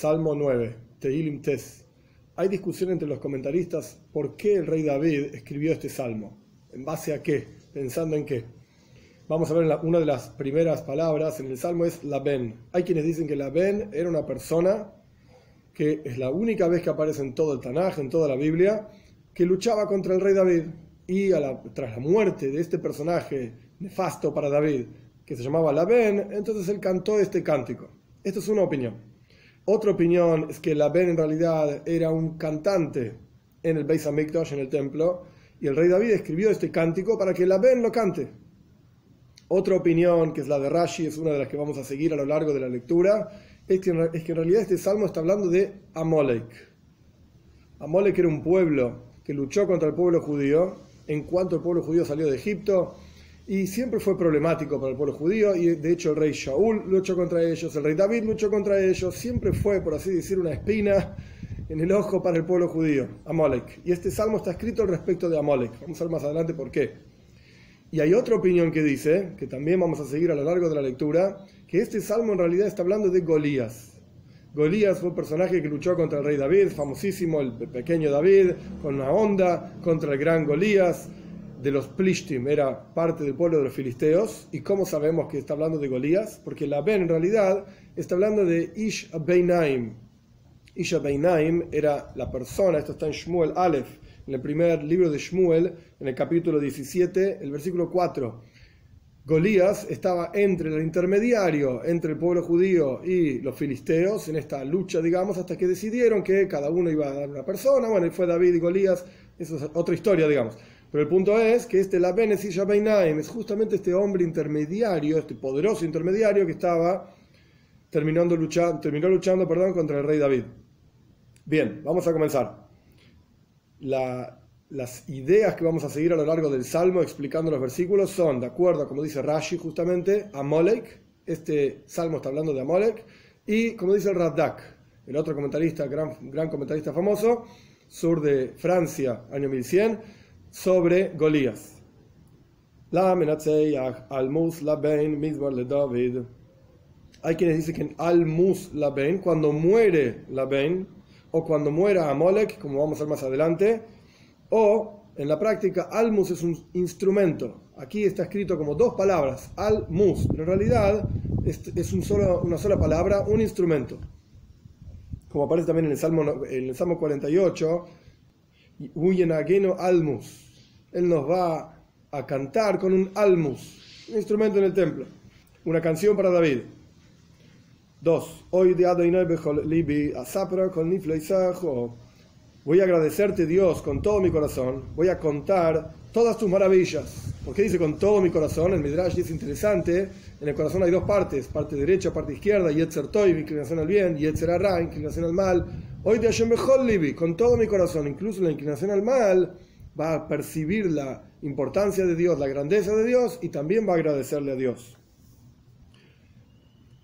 Salmo 9, Tehilim Tes. Hay discusión entre los comentaristas por qué el rey David escribió este salmo. ¿En base a qué? ¿Pensando en qué? Vamos a ver una de las primeras palabras en el salmo es Laben. Hay quienes dicen que Laben era una persona que es la única vez que aparece en todo el Tanaj, en toda la Biblia, que luchaba contra el rey David. Y tras la muerte de este personaje nefasto para David, que se llamaba Laben, entonces él cantó este cántico. Esto es una opinión. Otra opinión es que Ben en realidad era un cantante en el Beis Hamikdash, en el templo, y el rey David escribió este cántico para que Ben lo cante. Otra opinión, que es la de Rashi, es una de las que vamos a seguir a lo largo de la lectura, es que, es que en realidad este salmo está hablando de Amalek. Amalek era un pueblo que luchó contra el pueblo judío en cuanto el pueblo judío salió de Egipto y siempre fue problemático para el pueblo judío y de hecho el rey Shaul luchó contra ellos, el rey David luchó contra ellos, siempre fue, por así decir, una espina en el ojo para el pueblo judío, Amalek. Y este salmo está escrito al respecto de Amalek. Vamos a ver más adelante por qué. Y hay otra opinión que dice, que también vamos a seguir a lo largo de la lectura, que este salmo en realidad está hablando de Golías. Golías fue un personaje que luchó contra el rey David, famosísimo, el pequeño David, con una onda contra el gran Golías de los Plishtim, era parte del pueblo de los filisteos. ¿Y cómo sabemos que está hablando de Golías? Porque la Ben en realidad está hablando de Ish Abeinaim. Ish Abeinaim era la persona, esto está en Shmuel Aleph, en el primer libro de Shmuel, en el capítulo 17, el versículo 4. Golías estaba entre el intermediario entre el pueblo judío y los filisteos en esta lucha, digamos, hasta que decidieron que cada uno iba a dar una persona. Bueno, y fue David y Golías, eso es otra historia, digamos. Pero el punto es que este la es justamente este hombre intermediario, este poderoso intermediario que estaba terminando luchando, terminó luchando perdón, contra el rey David. Bien, vamos a comenzar. las ideas que vamos a seguir a lo largo del Salmo explicando los versículos son, de acuerdo a como dice Rashi justamente, Amolek, este Salmo está hablando de Amolek, y como dice el Radak, el otro comentarista, gran, gran comentarista famoso, sur de Francia, año 1100, sobre Golías. La al-mus labein le David. Hay quienes dicen que en al-mus labein, cuando muere labein, o cuando muera Amolek, como vamos a ver más adelante, o en la práctica al-mus es un instrumento. Aquí está escrito como dos palabras, al-mus, pero en realidad es, un solo, una sola palabra, un instrumento. Como aparece también en el Salmo, en el Salmo 48, almus. Él nos va a cantar con un almus, un instrumento en el templo. Una canción para David. Dos. Hoy de libi con Voy a agradecerte Dios con todo mi corazón. Voy a contar todas tus maravillas. porque dice con todo mi corazón? El Midrash es interesante. En el corazón hay dos partes, parte derecha, parte izquierda, Yetzer Toy, inclinación al bien, Yetzer Ara, inclinación al mal. Hoy de Hashem Libi, con todo mi corazón, incluso la inclinación al mal, va a percibir la importancia de Dios, la grandeza de Dios y también va a agradecerle a Dios.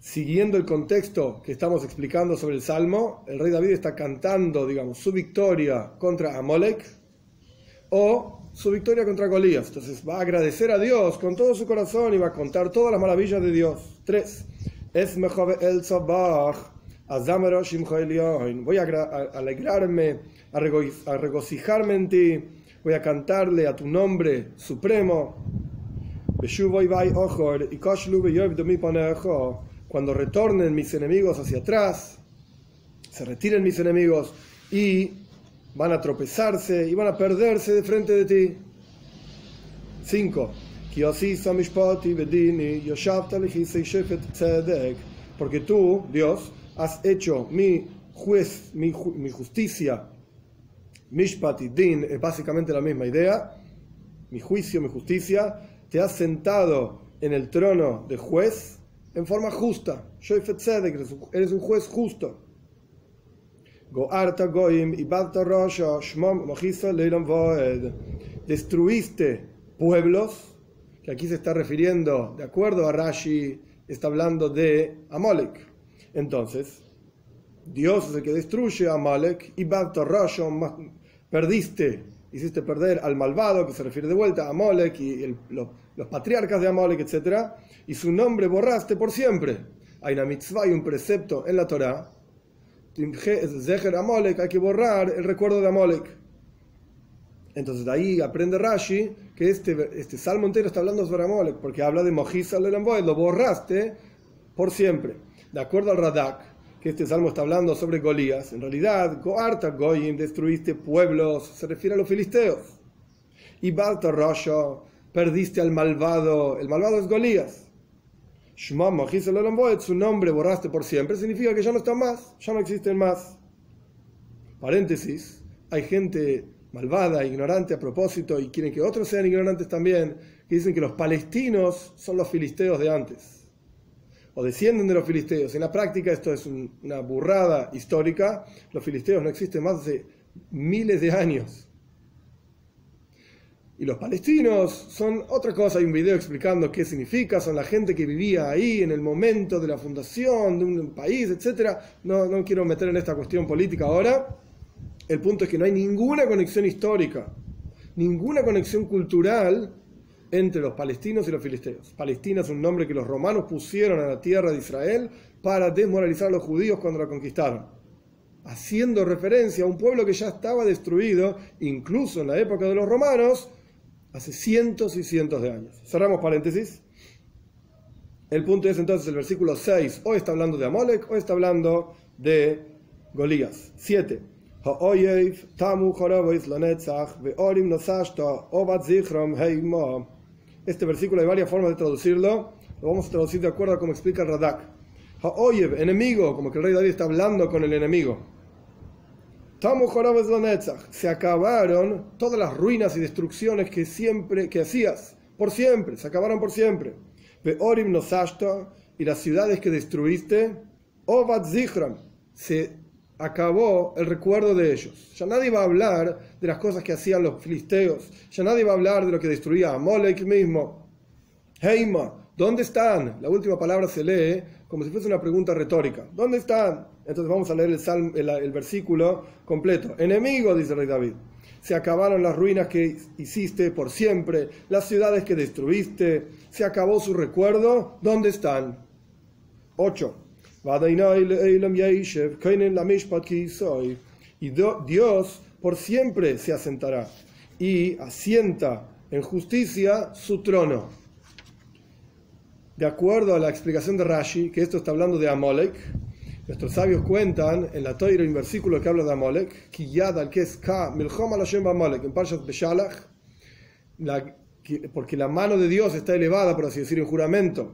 Siguiendo el contexto que estamos explicando sobre el Salmo, el rey David está cantando, digamos, su victoria contra Amalek o su victoria contra Golías. Entonces va a agradecer a Dios con todo su corazón y va a contar todas las maravillas de Dios. Tres. Es mejor el Voy a alegrarme, a regocijarme en ti, voy a cantarle a tu nombre supremo. Cuando retornen mis enemigos hacia atrás, se retiren mis enemigos y van a tropezarse y van a perderse de frente de ti. 5 porque tú, Dios, has hecho mi juez, mi, justicia, mishpat y din, es básicamente la misma idea, mi juicio, mi justicia, te has sentado en el trono de juez en forma justa. Eres un juez justo. Destruiste pueblos, que aquí se está refiriendo, de acuerdo a Rashi, está hablando de Amalek. Entonces, Dios es el que destruye a Amalek y perdiste, hiciste perder al malvado, que se refiere de vuelta a Amalek y los, patriarcas de Amalek, etc. Y su nombre borraste por siempre. Hay una mitzvah y un precepto en la Torah Amolek, hay que borrar el recuerdo de Amolek. Entonces de ahí aprende Rashi que este, este salmo entero está hablando sobre Amolek, porque habla de Mojisa Lelamboy, lo borraste por siempre. De acuerdo al Radak, que este salmo está hablando sobre Golías, en realidad, Goarta Goyim, destruiste pueblos, se refiere a los filisteos. Y Balta Rosho, perdiste al malvado, el malvado es Golías. Lelamboy, su nombre borraste por siempre, significa que ya no están más, ya no existen más. Paréntesis, hay gente malvada, ignorante a propósito, y quieren que otros sean ignorantes también, que dicen que los palestinos son los filisteos de antes, o descienden de los filisteos. En la práctica esto es una burrada histórica, los filisteos no existen más de miles de años. Y los palestinos son otra cosa, hay un video explicando qué significa, son la gente que vivía ahí en el momento de la fundación de un país, etc. No, no quiero meter en esta cuestión política ahora, el punto es que no hay ninguna conexión histórica, ninguna conexión cultural entre los palestinos y los filisteos. Palestina es un nombre que los romanos pusieron a la tierra de Israel para desmoralizar a los judíos cuando la conquistaron, haciendo referencia a un pueblo que ya estaba destruido, incluso en la época de los romanos, hace cientos y cientos de años. Cerramos paréntesis. El punto es entonces el versículo 6, o está hablando de Amalek o está hablando de Golías. 7. Este versículo hay varias formas de traducirlo. Lo vamos a traducir de acuerdo a como explica Radak. Ha'oyev, enemigo, como que el rey David está hablando con el enemigo. Se acabaron todas las ruinas y destrucciones que siempre que hacías, por siempre, se acabaron por siempre. Ve'orim nosashta, y las ciudades que destruiste, Obat Zichram, se acabó el recuerdo de ellos. Ya nadie va a hablar de las cosas que hacían los filisteos. Ya nadie va a hablar de lo que destruía a Molek mismo. Heima, ¿dónde están? La última palabra se lee como si fuese una pregunta retórica. ¿Dónde están? Entonces vamos a leer el, el, versículo completo. Enemigo, dice el rey David. Se acabaron las ruinas que hiciste por siempre, las ciudades que destruiste, se acabó su recuerdo. ¿Dónde están? 8. Y Dios por siempre se asentará y asienta en justicia su trono. De acuerdo a la explicación de Rashi, que esto está hablando de Amolek, nuestros sabios cuentan en la Torah un versículo que habla de Amolek, al que es Ka, en Parshat Beshalach, porque la mano de Dios está elevada, por así decir, en juramento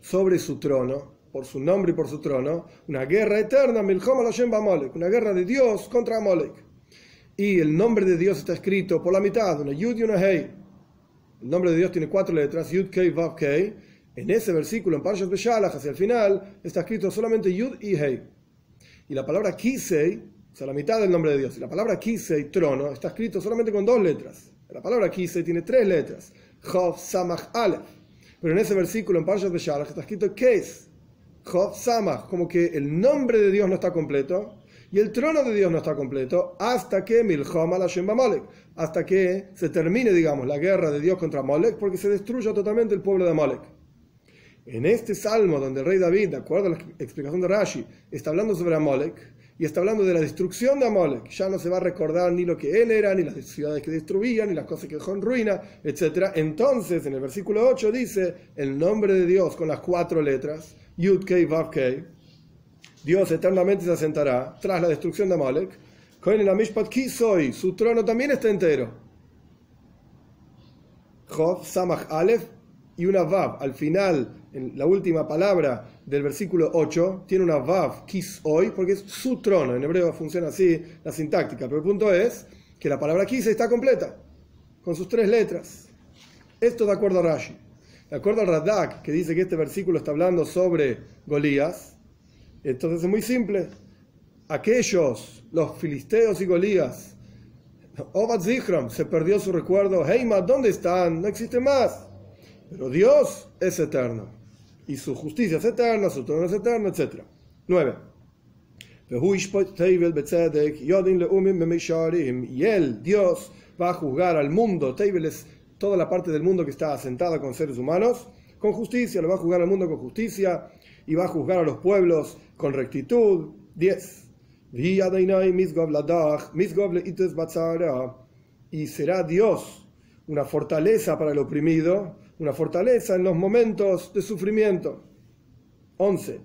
sobre su trono por su nombre y por su trono, una guerra eterna, una guerra de Dios contra Amalek. Y el nombre de Dios está escrito por la mitad, una Yud y una Hei. El nombre de Dios tiene cuatro letras, Yud, Kei, Vav, Kei. En ese versículo, en Parashat Beshalach, hacia el final, está escrito solamente Yud y Hei. Y la palabra Kisei, o sea, la mitad del nombre de Dios, y la palabra Kisei, trono, está escrito solamente con dos letras. La palabra Kisei tiene tres letras, Chav, Samach, Aleph. Pero en ese versículo, en Parashat Beshalach, está escrito Keis, Job Samach, como que el nombre de Dios no está completo y el trono de Dios no está completo hasta que Milchom al hasta que se termine, digamos, la guerra de Dios contra Molek, porque se destruya totalmente el pueblo de Molek. En este salmo, donde el rey David, de acuerdo a la explicación de Rashi, está hablando sobre Amalek y está hablando de la destrucción de Amalek, ya no se va a recordar ni lo que él era, ni las ciudades que destruía, ni las cosas que dejó en ruina, etc. Entonces, en el versículo 8 dice el nombre de Dios con las cuatro letras Yud Kei Vav Kei, Dios eternamente se asentará tras la destrucción de Amalek. Kohen la Mishpat soy, su trono también está entero. Job Samach Aleph y una Vav al final, en la última palabra del versículo 8, tiene una Vav hoy porque es su trono. En hebreo funciona así la sintáctica, pero el punto es que la palabra Kis está completa, con sus tres letras. Esto de acuerdo a Rashi. De acuerdo al Radak, que dice que este versículo está hablando sobre Golías, entonces es muy simple. Aquellos, los filisteos y Golías, Obad Zichram, se perdió su recuerdo. Heima, ¿dónde están? No existe más. Pero Dios es eterno. Y su justicia es eterna, su trono es eterno, etc. 9. Y él, Dios, va a juzgar al mundo. Teibel es toda la parte del mundo que está asentada con seres humanos, con justicia, lo va a juzgar al mundo con justicia y va a juzgar a los pueblos con rectitud. 10. Y será Dios una fortaleza para el oprimido, una fortaleza en los momentos de sufrimiento. 11.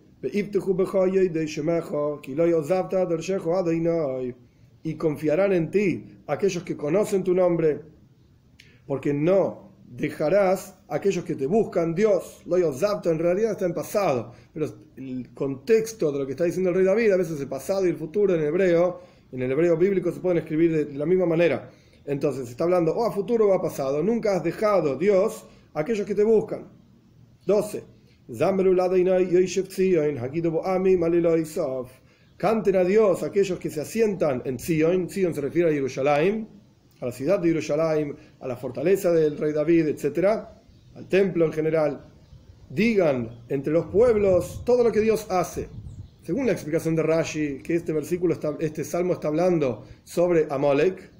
Y confiarán en ti aquellos que conocen tu nombre, porque no dejarás a aquellos que te buscan Dios. Lo en realidad está en pasado, pero el contexto de lo que está diciendo el rey David, a veces el pasado y el futuro en hebreo, en el hebreo bíblico se pueden escribir de la misma manera. Entonces está hablando o a futuro o a pasado. Nunca has dejado Dios a aquellos que te buscan. 12. Canten a Dios aquellos que se asientan en Zion. Zion se refiere a Jerusalén, a la ciudad de Jerusalén, a la fortaleza del rey David, etc. Al templo en general. Digan entre los pueblos todo lo que Dios hace. Según la explicación de Rashi, que este versículo, está, este salmo está hablando sobre Amalek,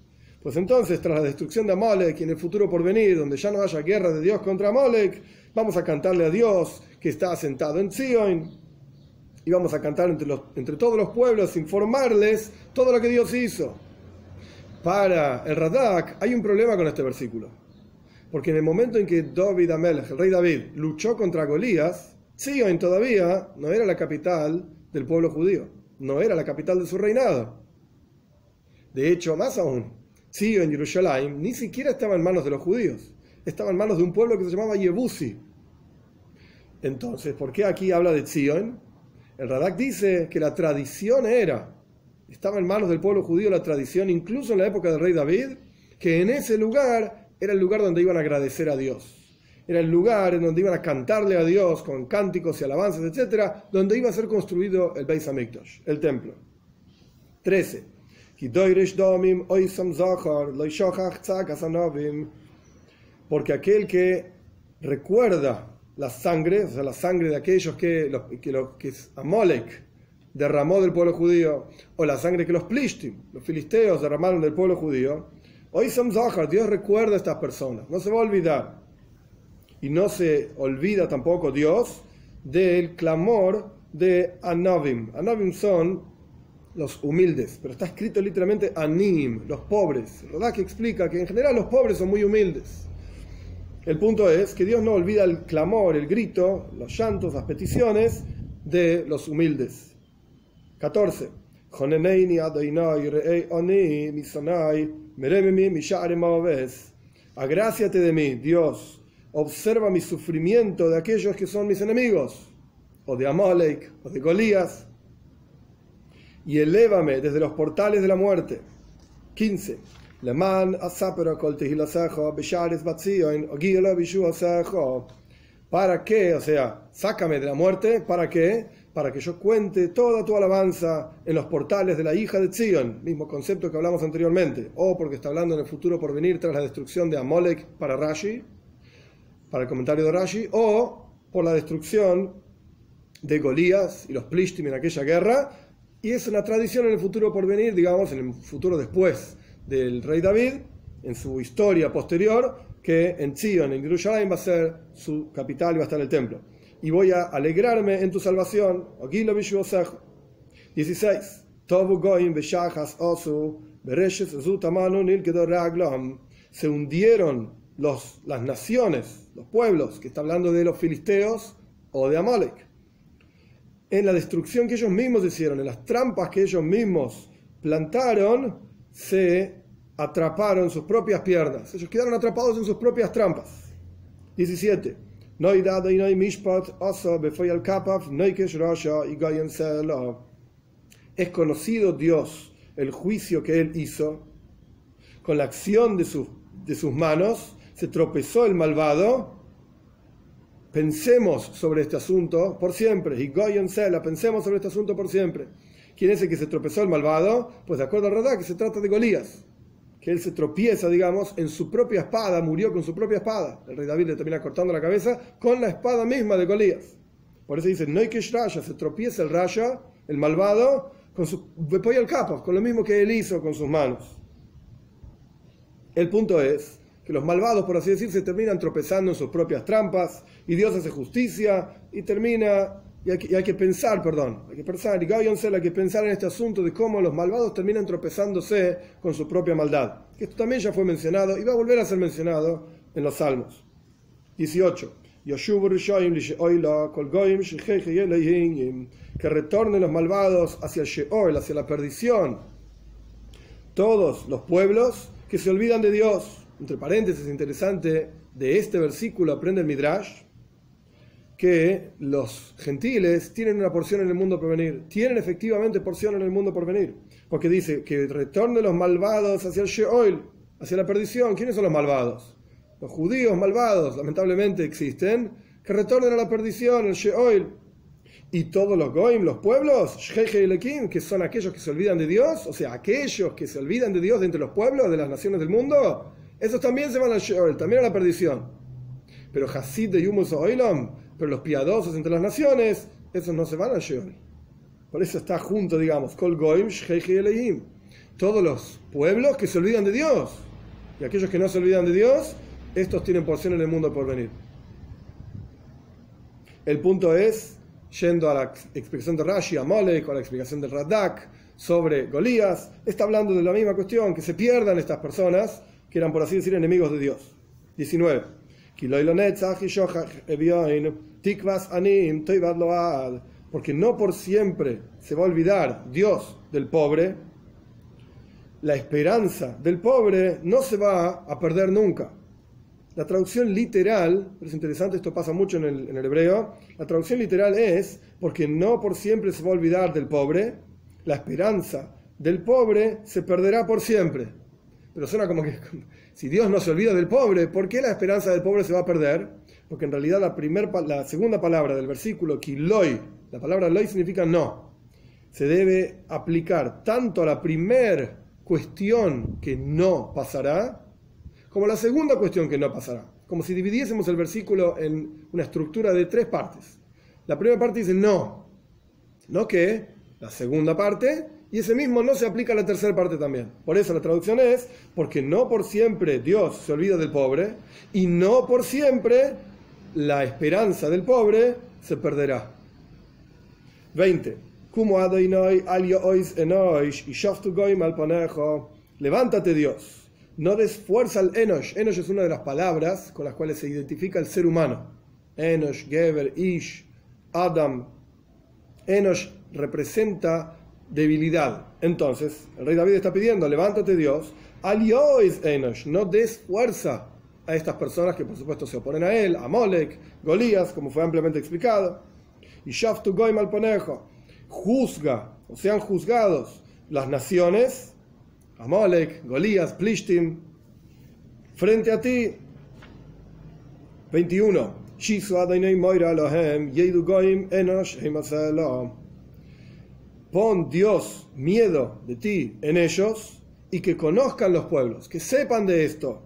pues entonces, tras la destrucción de Amalek y en el futuro por venir, donde ya no haya guerra de Dios contra Amalek, vamos a cantarle a Dios que está sentado en Zion. Y vamos a cantar entre, los, entre todos los pueblos, informarles todo lo que Dios hizo. Para el Radak hay un problema con este versículo. Porque en el momento en que David Amelech, el rey David, luchó contra Golías, Zion todavía no era la capital del pueblo judío, no era la capital de su reinado. De hecho, más aún, Zion, Jerusalén, ni siquiera estaba en manos de los judíos, estaba en manos de un pueblo que se llamaba Yebusi, entonces, ¿por qué aquí habla de Zion? El Radak dice que la tradición era, estaba en manos del pueblo judío la tradición, incluso en la época del rey David, que en ese lugar era el lugar donde iban a agradecer a Dios. Era el lugar en donde iban a cantarle a Dios con cánticos y alabanzas, etc., donde iba a ser construido el Beis Hamikdash, el templo. 13. Porque aquel que recuerda la sangre, o sea, la sangre de aquellos que, los, que, que Amolek derramó del pueblo judío, o la sangre que los Plishtim, los filisteos, derramaron del pueblo judío. Hoy Sam Zahar, Dios recuerda a estas personas, no se va a olvidar. Y no se olvida tampoco Dios del clamor de Anavim. Anavim son los humildes, pero está escrito literalmente Anim, los pobres. ¿Verdad que explica que en general los pobres son muy humildes? El punto es que Dios no olvida el clamor, el grito, los llantos, las peticiones de los humildes. 14. Agráciate de mí, Dios. Observa mi sufrimiento de aquellos que son mis enemigos, o de Amalek, o de Golías, y elévame desde los portales de la muerte. 15. ¿Para qué? O sea, sácame de la muerte. ¿Para qué? Para que yo cuente toda tu alabanza en los portales de la hija de Zion, mismo concepto que hablamos anteriormente. O porque está hablando en el futuro por venir tras la destrucción de Amolek para Rashi, para el comentario de Rashi, o por la destrucción de Golías y los Plishtim en aquella guerra. Y es una tradición en el futuro por venir, digamos, en el futuro después del rey David, en su historia posterior, que en Zion, en Jerusalén, va a ser su capital y va a estar el templo. Y voy a alegrarme en tu salvación. 16. Se hundieron los, las naciones, los pueblos, que está hablando de los filisteos o de Amalek, en la destrucción que ellos mismos hicieron, en las trampas que ellos mismos plantaron, se atraparon sus propias piernas. Ellos quedaron atrapados en sus propias trampas. 17. Es conocido Dios el juicio que él hizo con la acción de, sus, de sus manos. Se tropezó el malvado. Pensemos sobre este asunto por siempre. Y pensemos sobre este asunto por siempre. ¿Quién es el que se tropezó el malvado? Pues de acuerdo a verdad que se trata de Golías. Que él se tropieza, digamos, en su propia espada, murió con su propia espada. El rey David le termina cortando la cabeza con la espada misma de Golías. Por eso dice, no hay que raya, se tropieza el raya, el malvado, con su el capo, con lo mismo que él hizo con sus manos. El punto es que los malvados, por así decir, se terminan tropezando en sus propias trampas y Dios hace justicia y termina Y hay, que, y hay que pensar, perdón, hay que pensar, y hay que pensar en este asunto de cómo los malvados terminan tropezándose con su propia maldad. Esto también ya fue mencionado y va a volver a ser mencionado en los Salmos. 18. Que retornen los malvados hacia el Sheol, hacia la perdición. Todos los pueblos que se olvidan de Dios. Entre paréntesis, interesante, de este versículo aprende el Midrash que los gentiles tienen una porción en el mundo por venir, tienen efectivamente porción en el mundo por venir, porque dice que retornen los malvados hacia el Sheol, hacia la perdición. ¿Quiénes son los malvados? Los judíos malvados, lamentablemente existen, que retornen a la perdición, el Sheol. Y todos los goim, los pueblos, que son aquellos que se olvidan de Dios, o sea, aquellos que se olvidan de Dios de entre los pueblos, de las naciones del mundo, esos también se van al Sheol, también a la perdición. Pero Hasid de Yumus Oilam, pero los piadosos entre las naciones, esos no se van al Sheol. Por eso está junto, digamos, Kol Goim, Todos los pueblos que se olvidan de Dios. Y aquellos que no se olvidan de Dios, estos tienen porción en el mundo por venir. El punto es, yendo a la explicación de Rashi, a Molek, a la explicación del Radak sobre Golías, está hablando de la misma cuestión, que se pierdan estas personas que eran, por así decir, enemigos de Dios. 19. Porque no por siempre se va a olvidar Dios del pobre, la esperanza del pobre no se va a perder nunca. La traducción literal, es interesante, esto pasa mucho en el, en el, hebreo, la traducción literal es, porque no por siempre se va a olvidar del pobre, la esperanza del pobre se perderá por siempre. Pero suena como que si Dios no se olvida del pobre, ¿por qué la esperanza del pobre se va a perder? Porque en realidad la, segunda palabra del versículo, kiloi, la palabra loy significa no, se debe aplicar tanto a la primera cuestión que no pasará, como a la segunda cuestión que no pasará. Como si dividiésemos el versículo en una estructura de tres partes. La primera parte dice no, no que, la segunda parte y ese mismo no se aplica a la tercera parte también. Por eso la traducción es, porque no por siempre Dios se olvida del pobre y no por siempre la esperanza del pobre se perderá. 20. Levántate Dios, no des fuerza al Enosh. Enosh es una de las palabras con las cuales se identifica el ser humano. Enosh, Geber, Ish, Adam. Enosh representa debilidad. Entonces, el rey David está pidiendo, levántate Dios, aliois enosh, no des fuerza a estas personas que por supuesto se oponen a él, a Molek, Golías, como fue ampliamente explicado, y Shaftu Goim al Ponejo, juzga, o sean juzgados las naciones, Amalek, Golías, Plishtim, frente a ti. 21. Shisu Adonai Moira Lohem, Goim Enosh pon Dios miedo de ti en ellos y que conozcan los pueblos, que sepan de esto.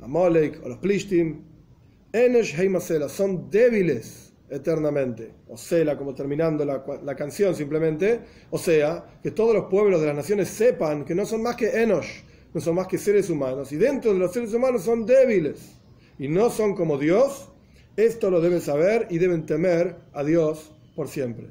Amalek o los Plishtim, Enesh Heimasela, son débiles eternamente. O sea, como terminando la, la, canción simplemente, o sea, que todos los pueblos de las naciones sepan que no son más que Enosh, no son más que seres humanos, y dentro de los seres humanos son débiles, y no son como Dios, esto lo deben saber y deben temer a Dios por siempre.